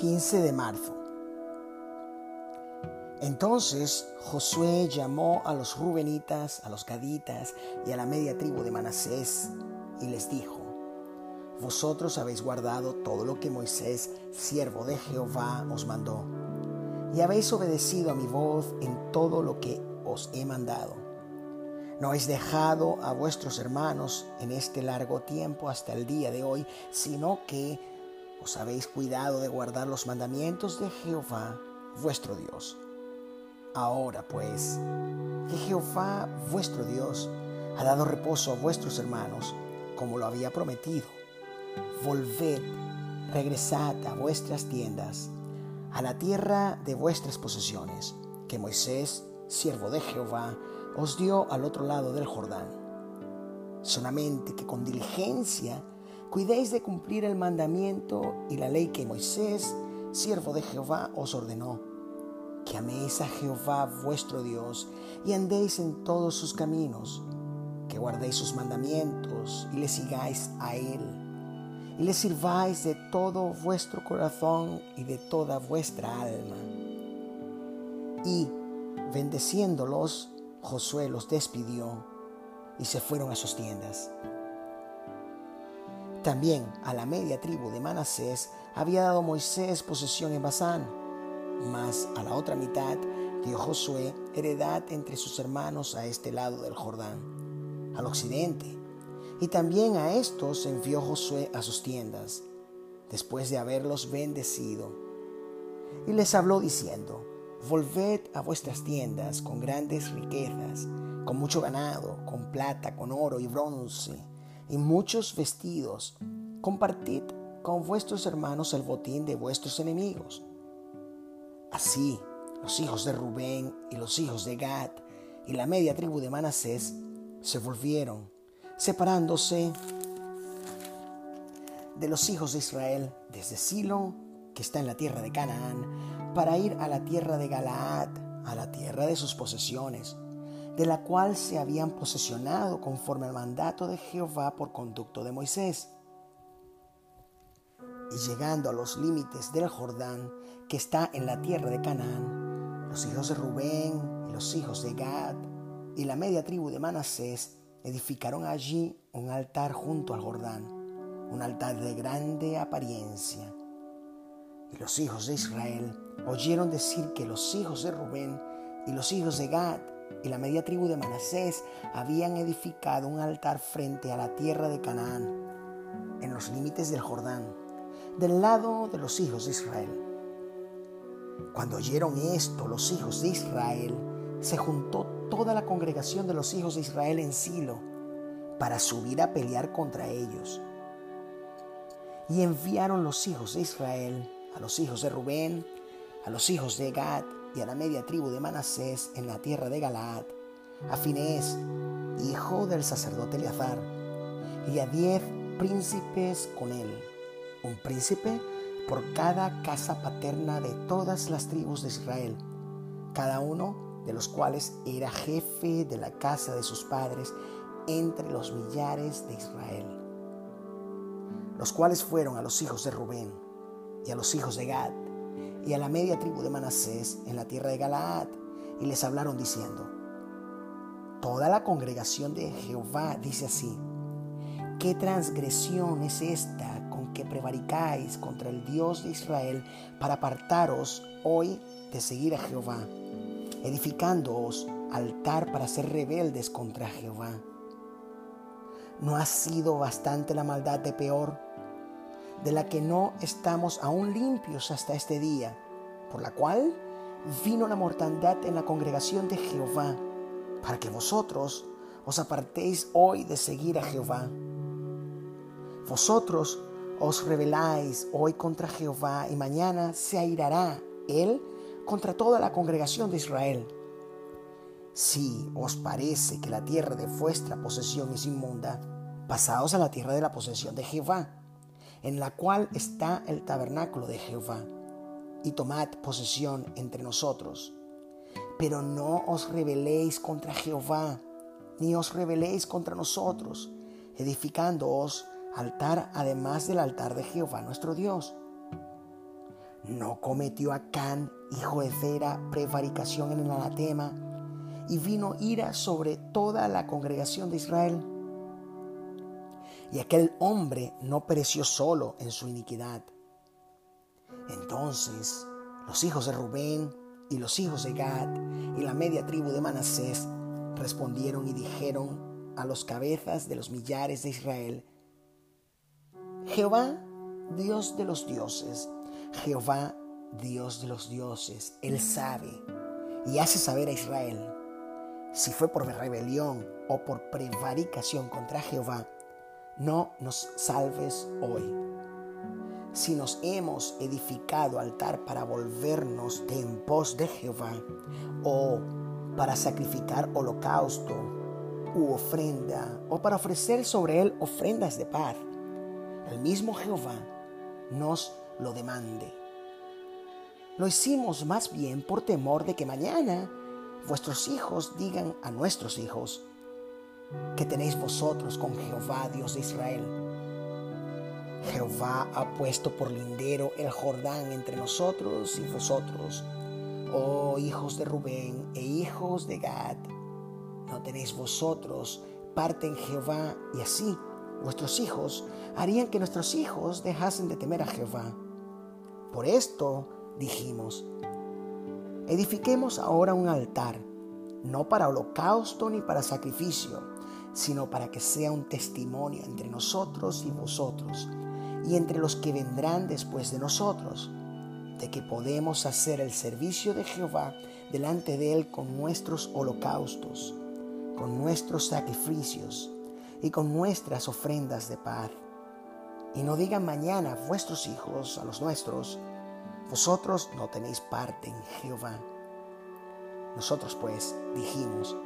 15 de marzo. Entonces Josué llamó a los rubenitas, a los gaditas y a la media tribu de Manasés y les dijo, Vosotros habéis guardado todo lo que Moisés, siervo de Jehová, os mandó, y habéis obedecido a mi voz en todo lo que os he mandado. No habéis dejado a vuestros hermanos en este largo tiempo hasta el día de hoy, sino que os habéis cuidado de guardar los mandamientos de Jehová, vuestro Dios. Ahora pues, que Jehová, vuestro Dios, ha dado reposo a vuestros hermanos, como lo había prometido, volved, regresad a vuestras tiendas, a la tierra de vuestras posesiones, que Moisés, siervo de Jehová, os dio al otro lado del Jordán. Solamente que con diligencia cuidéis de cumplir el mandamiento y la ley que Moisés, siervo de Jehová, os ordenó. Que améis a Jehová vuestro Dios y andéis en todos sus caminos, que guardéis sus mandamientos y le sigáis a Él, y le sirváis de todo vuestro corazón y de toda vuestra alma. Y, bendeciéndolos, Josué los despidió y se fueron a sus tiendas. También a la media tribu de Manasés había dado Moisés posesión en Basán, mas a la otra mitad dio Josué heredad entre sus hermanos a este lado del Jordán, al occidente. Y también a estos envió Josué a sus tiendas, después de haberlos bendecido. Y les habló diciendo, Volved a vuestras tiendas con grandes riquezas, con mucho ganado, con plata, con oro y bronce y muchos vestidos. Compartid con vuestros hermanos el botín de vuestros enemigos. Así, los hijos de Rubén y los hijos de Gad y la media tribu de Manasés se volvieron, separándose de los hijos de Israel desde Silo, que está en la tierra de Canaán, para ir a la tierra de Galaad, a la tierra de sus posesiones de la cual se habían posesionado conforme al mandato de Jehová por conducto de Moisés. Y llegando a los límites del Jordán, que está en la tierra de Canaán, los hijos de Rubén y los hijos de Gad y la media tribu de Manasés edificaron allí un altar junto al Jordán, un altar de grande apariencia. Y los hijos de Israel oyeron decir que los hijos de Rubén y los hijos de Gad y la media tribu de Manasés habían edificado un altar frente a la tierra de Canaán, en los límites del Jordán, del lado de los hijos de Israel. Cuando oyeron esto los hijos de Israel, se juntó toda la congregación de los hijos de Israel en Silo para subir a pelear contra ellos. Y enviaron los hijos de Israel a los hijos de Rubén, a los hijos de Gad y a la media tribu de Manasés en la tierra de Galaad, a Finés, hijo del sacerdote Eleazar, y a diez príncipes con él, un príncipe por cada casa paterna de todas las tribus de Israel, cada uno de los cuales era jefe de la casa de sus padres entre los millares de Israel, los cuales fueron a los hijos de Rubén y a los hijos de Gad, y a la media tribu de Manasés en la tierra de Galaad, y les hablaron diciendo, Toda la congregación de Jehová dice así, ¿qué transgresión es esta con que prevaricáis contra el Dios de Israel para apartaros hoy de seguir a Jehová, edificándoos altar para ser rebeldes contra Jehová? ¿No ha sido bastante la maldad de peor? de la que no estamos aún limpios hasta este día, por la cual vino la mortandad en la congregación de Jehová, para que vosotros os apartéis hoy de seguir a Jehová. Vosotros os rebeláis hoy contra Jehová y mañana se airará él contra toda la congregación de Israel. Si os parece que la tierra de vuestra posesión es inmunda, pasaos a la tierra de la posesión de Jehová en la cual está el tabernáculo de Jehová, y tomad posesión entre nosotros. Pero no os rebeléis contra Jehová, ni os rebeléis contra nosotros, edificándoos altar además del altar de Jehová nuestro Dios. ¿No cometió Acán, hijo de Zera, prevaricación en el anatema y vino ira sobre toda la congregación de Israel? Y aquel hombre no pereció solo en su iniquidad. Entonces los hijos de Rubén y los hijos de Gad y la media tribu de Manasés respondieron y dijeron a los cabezas de los millares de Israel, Jehová, Dios de los dioses, Jehová, Dios de los dioses, Él sabe y hace saber a Israel si fue por rebelión o por prevaricación contra Jehová, no nos salves hoy. Si nos hemos edificado altar para volvernos de en pos de Jehová, o para sacrificar holocausto u ofrenda, o para ofrecer sobre él ofrendas de paz, el mismo Jehová nos lo demande. Lo hicimos más bien por temor de que mañana vuestros hijos digan a nuestros hijos, que tenéis vosotros con Jehová, Dios de Israel. Jehová ha puesto por lindero el Jordán entre nosotros y vosotros, oh hijos de Rubén e hijos de Gad. No tenéis vosotros parte en Jehová y así vuestros hijos harían que nuestros hijos dejasen de temer a Jehová. Por esto dijimos, edifiquemos ahora un altar, no para holocausto ni para sacrificio, sino para que sea un testimonio entre nosotros y vosotros, y entre los que vendrán después de nosotros, de que podemos hacer el servicio de Jehová delante de Él con nuestros holocaustos, con nuestros sacrificios y con nuestras ofrendas de paz. Y no digan mañana vuestros hijos a los nuestros, vosotros no tenéis parte en Jehová. Nosotros pues dijimos,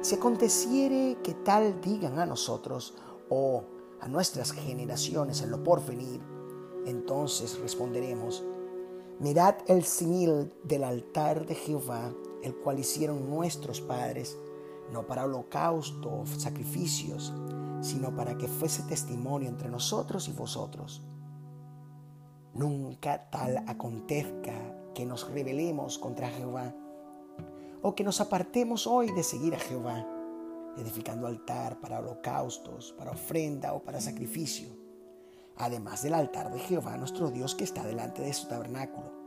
si aconteciere que tal digan a nosotros o a nuestras generaciones en lo porvenir, entonces responderemos, mirad el simil del altar de Jehová, el cual hicieron nuestros padres, no para holocausto o sacrificios, sino para que fuese testimonio entre nosotros y vosotros. Nunca tal acontezca que nos rebelemos contra Jehová o que nos apartemos hoy de seguir a Jehová, edificando altar para holocaustos, para ofrenda o para sacrificio, además del altar de Jehová nuestro Dios que está delante de su tabernáculo.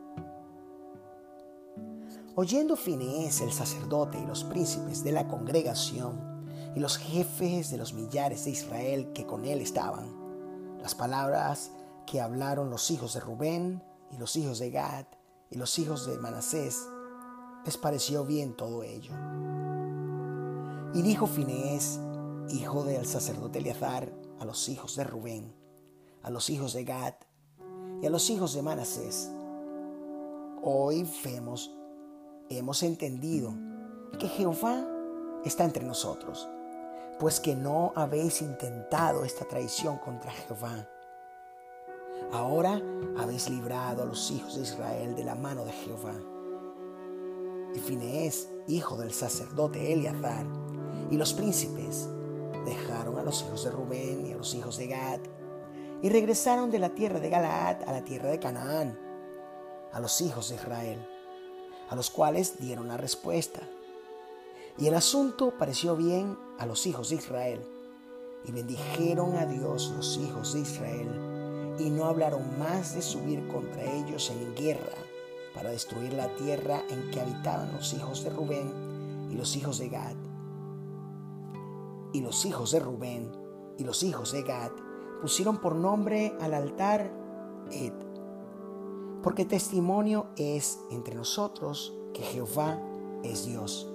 Oyendo Finés el sacerdote y los príncipes de la congregación y los jefes de los millares de Israel que con él estaban, las palabras que hablaron los hijos de Rubén y los hijos de Gad y los hijos de Manasés, les pareció bien todo ello. Y dijo Finés, hijo del sacerdote Eleazar, a los hijos de Rubén, a los hijos de Gad y a los hijos de Manasés, hoy vemos, hemos entendido que Jehová está entre nosotros, pues que no habéis intentado esta traición contra Jehová Ahora habéis librado a los hijos de Israel de la mano de Jehová. Y Fineés, hijo del sacerdote Eleazar, y los príncipes dejaron a los hijos de Rubén y a los hijos de Gad, y regresaron de la tierra de Galaad a la tierra de Canaán, a los hijos de Israel, a los cuales dieron la respuesta. Y el asunto pareció bien a los hijos de Israel, y bendijeron a Dios los hijos de Israel y no hablaron más de subir contra ellos en guerra para destruir la tierra en que habitaban los hijos de Rubén y los hijos de Gad. Y los hijos de Rubén y los hijos de Gad pusieron por nombre al altar Ed, porque testimonio es entre nosotros que Jehová es Dios.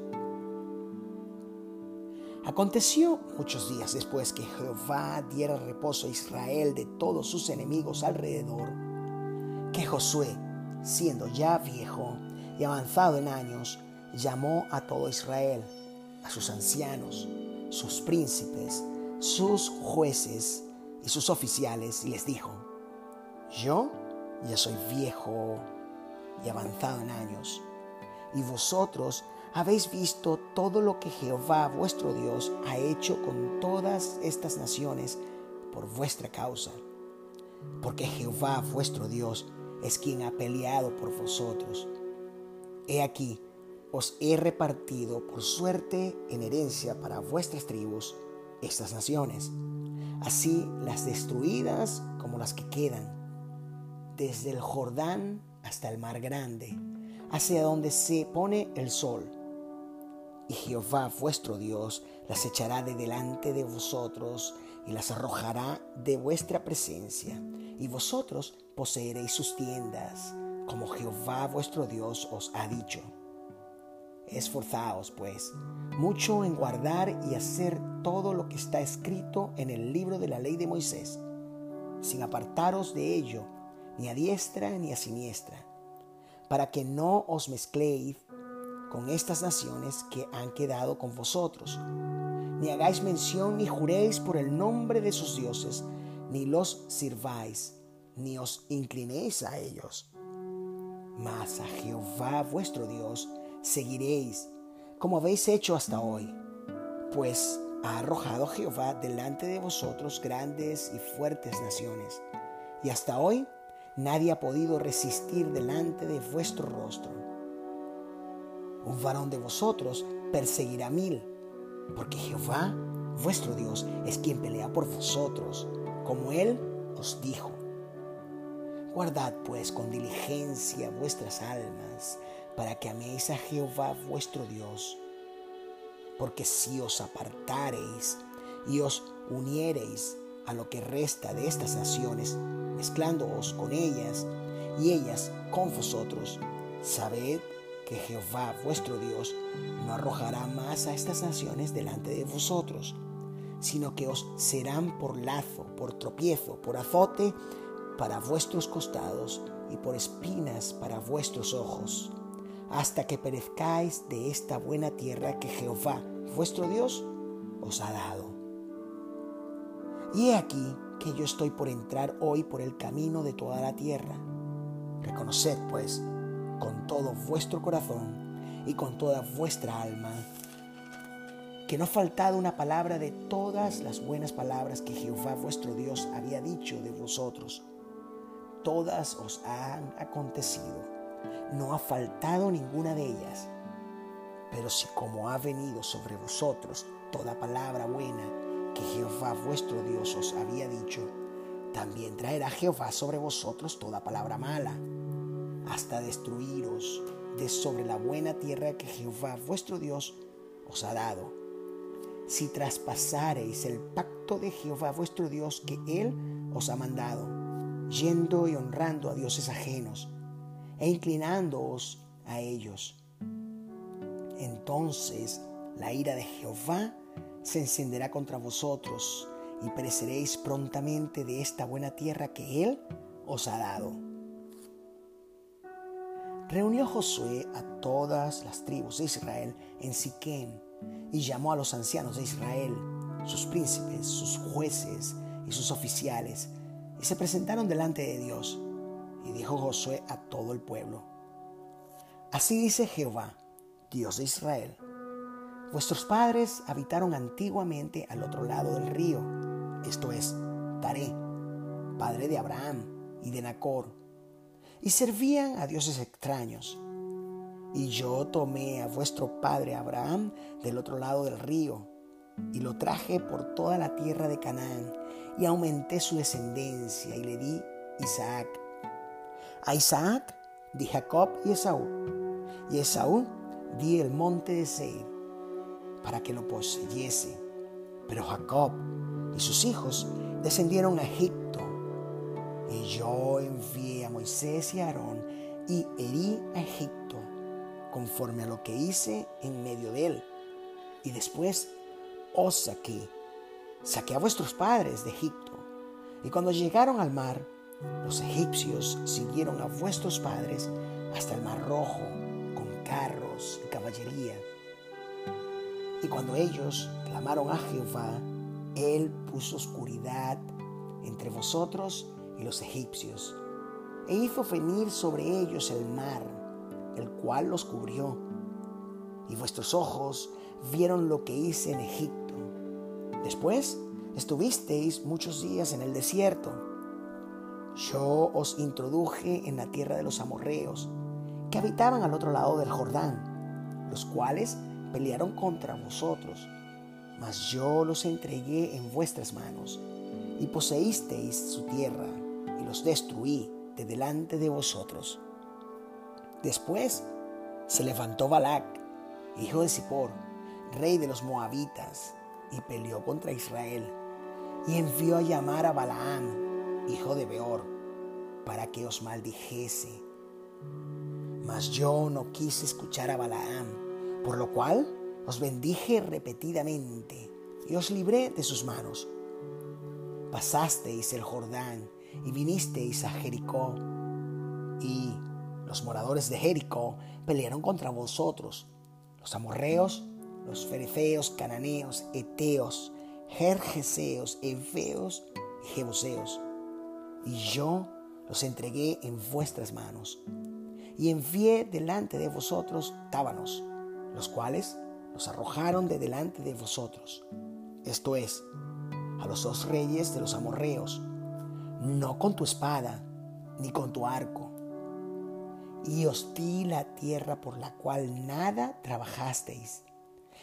Aconteció muchos días después que Jehová diera reposo a Israel de todos sus enemigos alrededor, que Josué, siendo ya viejo y avanzado en años, llamó a todo Israel, a sus ancianos, sus príncipes, sus jueces y sus oficiales, y les dijo, yo ya soy viejo y avanzado en años, y vosotros habéis visto todo lo que Jehová vuestro Dios ha hecho con todas estas naciones por vuestra causa. Porque Jehová vuestro Dios es quien ha peleado por vosotros. He aquí, os he repartido por suerte en herencia para vuestras tribus estas naciones, así las destruidas como las que quedan, desde el Jordán hasta el mar grande, hacia donde se pone el sol. Y Jehová vuestro Dios las echará de delante de vosotros y las arrojará de vuestra presencia, y vosotros poseeréis sus tiendas, como Jehová vuestro Dios os ha dicho. Esforzaos, pues, mucho en guardar y hacer todo lo que está escrito en el libro de la ley de Moisés, sin apartaros de ello, ni a diestra ni a siniestra, para que no os mezcléis con estas naciones que han quedado con vosotros, ni hagáis mención ni juréis por el nombre de sus dioses, ni los sirváis, ni os inclinéis a ellos. Mas a Jehová vuestro Dios seguiréis, como habéis hecho hasta hoy, pues ha arrojado Jehová delante de vosotros grandes y fuertes naciones, y hasta hoy nadie ha podido resistir delante de vuestro rostro. Un varón de vosotros perseguirá mil, porque Jehová, vuestro Dios, es quien pelea por vosotros, como Él os dijo. Guardad pues con diligencia vuestras almas, para que améis a Jehová vuestro Dios. Porque si os apartareis y os uniereis a lo que resta de estas naciones, mezclándoos con ellas y ellas con vosotros, sabed que Jehová vuestro Dios no arrojará más a estas naciones delante de vosotros, sino que os serán por lazo, por tropiezo, por azote para vuestros costados y por espinas para vuestros ojos hasta que perezcáis de esta buena tierra que Jehová, vuestro Dios, os ha dado. Y he aquí que yo estoy por entrar hoy por el camino de toda la tierra. Reconoced, pues, con todo vuestro corazón y con toda vuestra alma, que no ha faltado una palabra de todas las buenas palabras que Jehová vuestro Dios había dicho de vosotros. Todas os han acontecido no ha faltado ninguna de ellas. Pero si como ha venido sobre vosotros toda palabra buena que Jehová vuestro Dios os había dicho, también traerá Jehová sobre vosotros toda palabra mala, hasta destruiros de sobre la buena tierra que Jehová vuestro Dios os ha dado. Si traspasareis el pacto de Jehová vuestro Dios que Él os ha mandado, yendo y honrando a dioses ajenos, e inclinándoos a ellos. Entonces la ira de Jehová se encenderá contra vosotros y pereceréis prontamente de esta buena tierra que Él os ha dado. Reunió Josué a todas las tribus de Israel en Siquem y llamó a los ancianos de Israel, sus príncipes, sus jueces y sus oficiales, y se presentaron delante de Dios. Y dijo Josué a todo el pueblo, Así dice Jehová, Dios de Israel, vuestros padres habitaron antiguamente al otro lado del río, esto es, Taré, padre de Abraham y de Nacor, y servían a dioses extraños. Y yo tomé a vuestro padre Abraham del otro lado del río, y lo traje por toda la tierra de Canaán, y aumenté su descendencia, y le di Isaac, a Isaac di Jacob y Esaú, y Esaú di el monte de Seir para que lo poseyese. Pero Jacob y sus hijos descendieron a Egipto, y yo envié a Moisés y a Aarón y herí a Egipto conforme a lo que hice en medio de él. Y después os saqué, saqué a vuestros padres de Egipto. Y cuando llegaron al mar, los egipcios siguieron a vuestros padres hasta el mar rojo con carros y caballería. Y cuando ellos clamaron a Jehová, Él puso oscuridad entre vosotros y los egipcios, e hizo venir sobre ellos el mar, el cual los cubrió. Y vuestros ojos vieron lo que hice en Egipto. Después estuvisteis muchos días en el desierto yo os introduje en la tierra de los amorreos, que habitaban al otro lado del Jordán, los cuales pelearon contra vosotros, mas yo los entregué en vuestras manos, y poseísteis su tierra, y los destruí de delante de vosotros. Después se levantó Balac, hijo de Zippor, rey de los moabitas, y peleó contra Israel, y envió a llamar a Balaam, hijo de Beor, para que os maldijese. Mas yo no quise escuchar a Balaam, por lo cual os bendije repetidamente y os libré de sus manos. Pasasteis el Jordán y vinisteis a Jericó, y los moradores de Jericó pelearon contra vosotros, los amorreos, los ferefeos, cananeos, eteos, jerjeseos, efeos y jebuseos. Y yo los entregué en vuestras manos. Y envié delante de vosotros tábanos, los cuales los arrojaron de delante de vosotros. Esto es, a los dos reyes de los amorreos, no con tu espada, ni con tu arco. Y os di la tierra por la cual nada trabajasteis,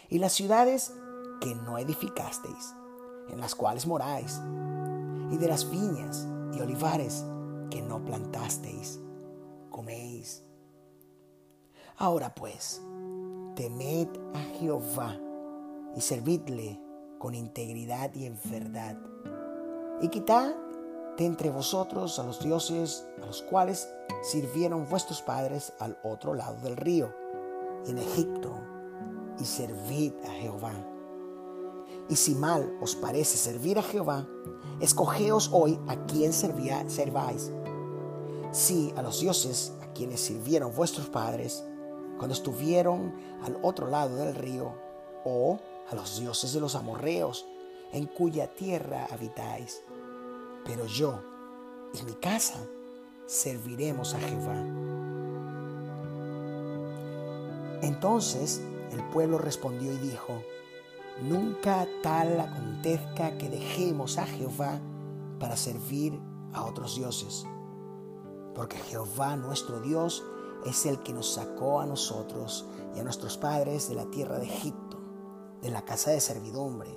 y las ciudades que no edificasteis, en las cuales moráis, y de las viñas y olivares que no plantasteis, coméis. Ahora pues, temed a Jehová y servidle con integridad y en verdad. Y quitad de entre vosotros a los dioses a los cuales sirvieron vuestros padres al otro lado del río, en Egipto, y servid a Jehová. Y si mal os parece servir a Jehová, escogeos hoy a quién serváis. Si a los dioses a quienes sirvieron vuestros padres, cuando estuvieron al otro lado del río, o a los dioses de los amorreos, en cuya tierra habitáis. Pero yo y mi casa serviremos a Jehová. Entonces el pueblo respondió y dijo, Nunca tal acontezca que dejemos a Jehová para servir a otros dioses. Porque Jehová nuestro Dios es el que nos sacó a nosotros y a nuestros padres de la tierra de Egipto, de la casa de servidumbre,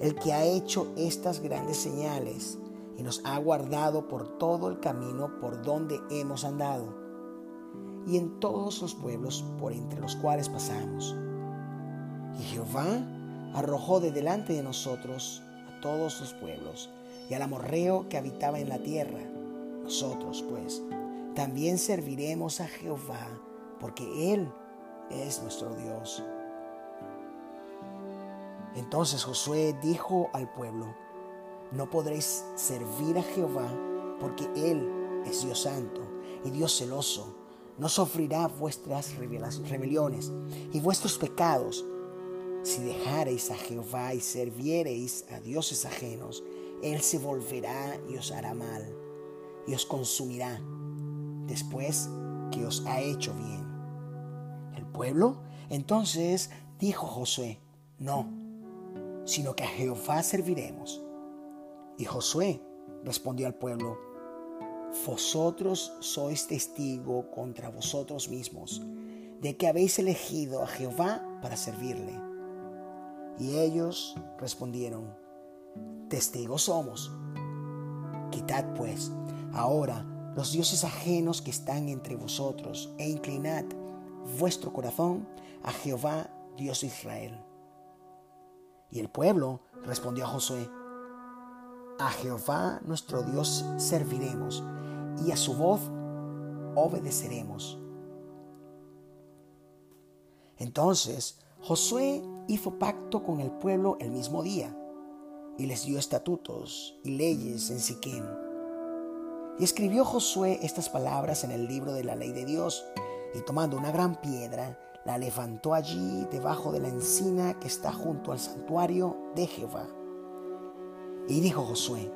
el que ha hecho estas grandes señales y nos ha guardado por todo el camino por donde hemos andado y en todos los pueblos por entre los cuales pasamos. Y Jehová arrojó de delante de nosotros a todos los pueblos y al amorreo que habitaba en la tierra. Nosotros, pues, también serviremos a Jehová, porque Él es nuestro Dios. Entonces Josué dijo al pueblo, no podréis servir a Jehová, porque Él es Dios santo y Dios celoso. No sufrirá vuestras rebeliones y vuestros pecados si dejareis a Jehová y serviereis a dioses ajenos, Él se volverá y os hará mal, y os consumirá, después que os ha hecho bien. El pueblo entonces dijo Josué, no, sino que a Jehová serviremos. Y Josué respondió al pueblo, vosotros sois testigo contra vosotros mismos de que habéis elegido a Jehová para servirle. Y ellos respondieron, testigos somos. Quitad pues ahora los dioses ajenos que están entre vosotros e inclinad vuestro corazón a Jehová, Dios de Israel. Y el pueblo respondió a Josué, a Jehová nuestro Dios serviremos y a su voz obedeceremos. Entonces Josué hizo pacto con el pueblo el mismo día y les dio estatutos y leyes en Siquem. Y escribió Josué estas palabras en el libro de la ley de Dios y tomando una gran piedra la levantó allí debajo de la encina que está junto al santuario de Jehová. Y dijo Josué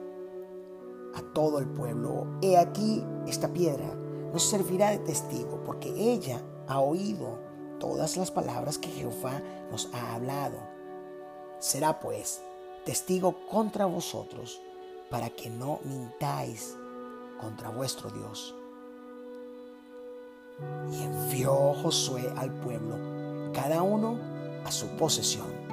a todo el pueblo, he aquí esta piedra nos servirá de testigo porque ella ha oído todas las palabras que Jehová nos ha hablado. Será pues testigo contra vosotros para que no mintáis contra vuestro Dios. Y envió Josué al pueblo, cada uno a su posesión.